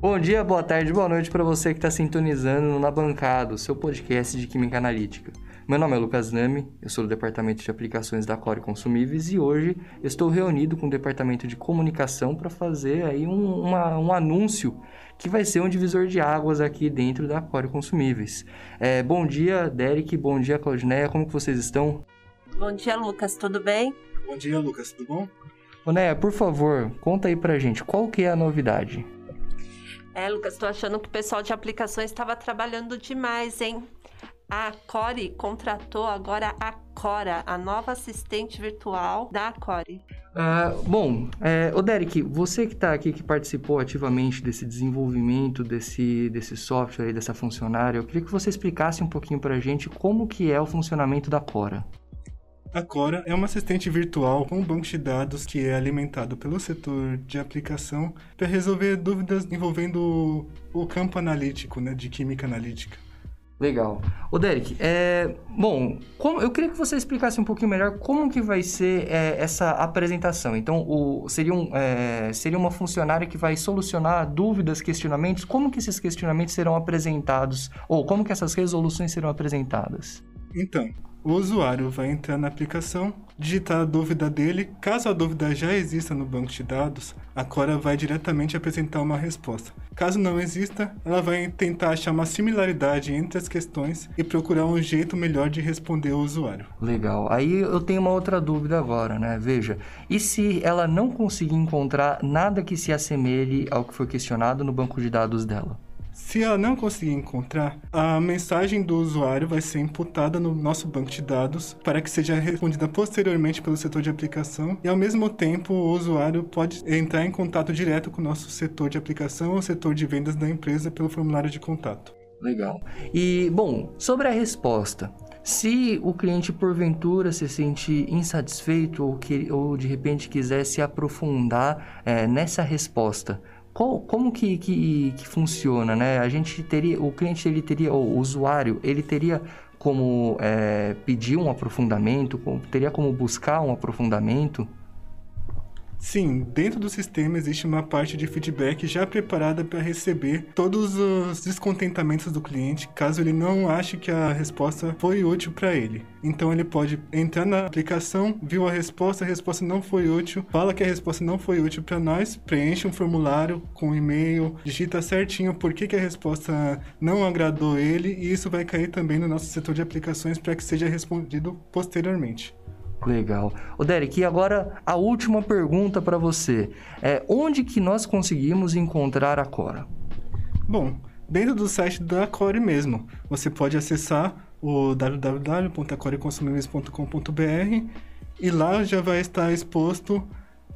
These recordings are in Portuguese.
Bom dia, boa tarde, boa noite para você que está sintonizando na bancada, o seu podcast de Química Analítica. Meu nome é Lucas Nami, eu sou do Departamento de Aplicações da Core Consumíveis e hoje estou reunido com o Departamento de Comunicação para fazer aí um, uma, um anúncio que vai ser um divisor de águas aqui dentro da Core Consumíveis. É, bom dia, Derek, bom dia, Claudineia, como que vocês estão? Bom dia, Lucas, tudo bem? Bom dia, Lucas, tudo bom? Onéia, por favor, conta aí pra gente, qual que é a novidade? É, Lucas, tô achando que o pessoal de aplicações estava trabalhando demais, hein? A Core contratou agora a Cora, a nova assistente virtual da Core. Uh, bom, é, o Derek, você que está aqui, que participou ativamente desse desenvolvimento desse, desse software, dessa funcionária, eu queria que você explicasse um pouquinho para a gente como que é o funcionamento da Cora. A Cora é uma assistente virtual com um banco de dados que é alimentado pelo setor de aplicação para resolver dúvidas envolvendo o campo analítico, né, de química analítica. Legal. O Derek, é, bom, como, eu queria que você explicasse um pouquinho melhor como que vai ser é, essa apresentação. Então, o, seria, um, é, seria uma funcionária que vai solucionar dúvidas, questionamentos. Como que esses questionamentos serão apresentados? Ou como que essas resoluções serão apresentadas? Então, o usuário vai entrar na aplicação, digitar a dúvida dele. Caso a dúvida já exista no banco de dados, a Cora vai diretamente apresentar uma resposta. Caso não exista, ela vai tentar achar uma similaridade entre as questões e procurar um jeito melhor de responder o usuário. Legal. Aí eu tenho uma outra dúvida agora, né? Veja, e se ela não conseguir encontrar nada que se assemelhe ao que foi questionado no banco de dados dela? Se ela não conseguir encontrar, a mensagem do usuário vai ser imputada no nosso banco de dados para que seja respondida posteriormente pelo setor de aplicação e, ao mesmo tempo, o usuário pode entrar em contato direto com o nosso setor de aplicação ou setor de vendas da empresa pelo formulário de contato. Legal. E, bom, sobre a resposta. Se o cliente porventura se sente insatisfeito ou, que, ou de repente quiser se aprofundar é, nessa resposta, qual, como que, que, que, funciona, né? A gente teria, o cliente ele teria, ou o usuário, ele teria como é, pedir um aprofundamento, teria como buscar um aprofundamento? Sim, dentro do sistema existe uma parte de feedback já preparada para receber todos os descontentamentos do cliente, caso ele não ache que a resposta foi útil para ele. Então ele pode entrar na aplicação, viu a resposta, a resposta não foi útil, fala que a resposta não foi útil para nós, preenche um formulário com e-mail, digita certinho por que, que a resposta não agradou ele e isso vai cair também no nosso setor de aplicações para que seja respondido posteriormente. Legal. O Derek, e agora a última pergunta para você. É onde que nós conseguimos encontrar a Cora? Bom, dentro do site da Core mesmo. Você pode acessar o www.acoreconsumíveis.com.br e lá já vai estar exposto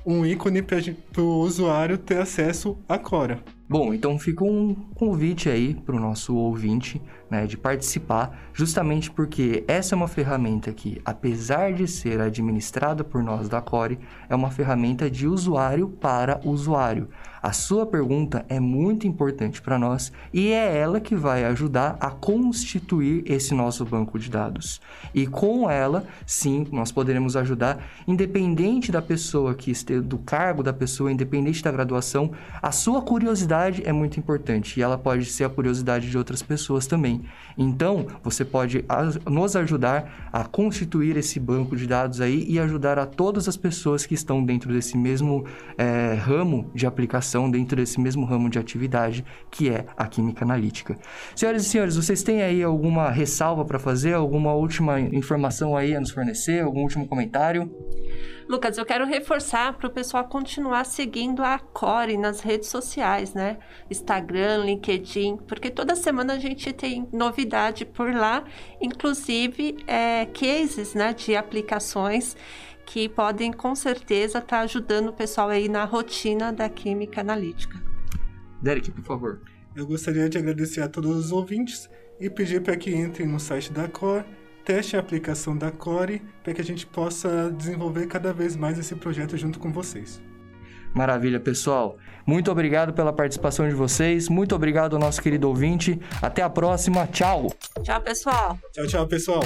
um ícone para o usuário ter acesso à Cora. Bom, então fica um convite aí para o nosso ouvinte né, de participar, justamente porque essa é uma ferramenta que, apesar de ser administrada por nós da Core, é uma ferramenta de usuário para usuário. A sua pergunta é muito importante para nós e é ela que vai ajudar a constituir esse nosso banco de dados. E com ela, sim, nós poderemos ajudar, independente da pessoa que esteja, do cargo da pessoa, independente da graduação, a sua curiosidade é muito importante e ela pode ser a curiosidade de outras pessoas também. Então, você pode nos ajudar a constituir esse banco de dados aí e ajudar a todas as pessoas que estão dentro desse mesmo é, ramo de aplicação dentro desse mesmo ramo de atividade que é a química analítica. Senhoras e senhores, vocês têm aí alguma ressalva para fazer, alguma última informação aí a nos fornecer, algum último comentário? Lucas, eu quero reforçar para o pessoal continuar seguindo a Core nas redes sociais, né? Instagram, LinkedIn, porque toda semana a gente tem novidade por lá, inclusive é, cases né, de aplicações que podem com certeza estar tá ajudando o pessoal aí na rotina da química analítica. Derek, por favor. Eu gostaria de agradecer a todos os ouvintes e pedir para que entrem no site da Core, testem a aplicação da Core, para que a gente possa desenvolver cada vez mais esse projeto junto com vocês. Maravilha, pessoal. Muito obrigado pela participação de vocês. Muito obrigado ao nosso querido ouvinte. Até a próxima. Tchau. Tchau, pessoal. Tchau, tchau, pessoal.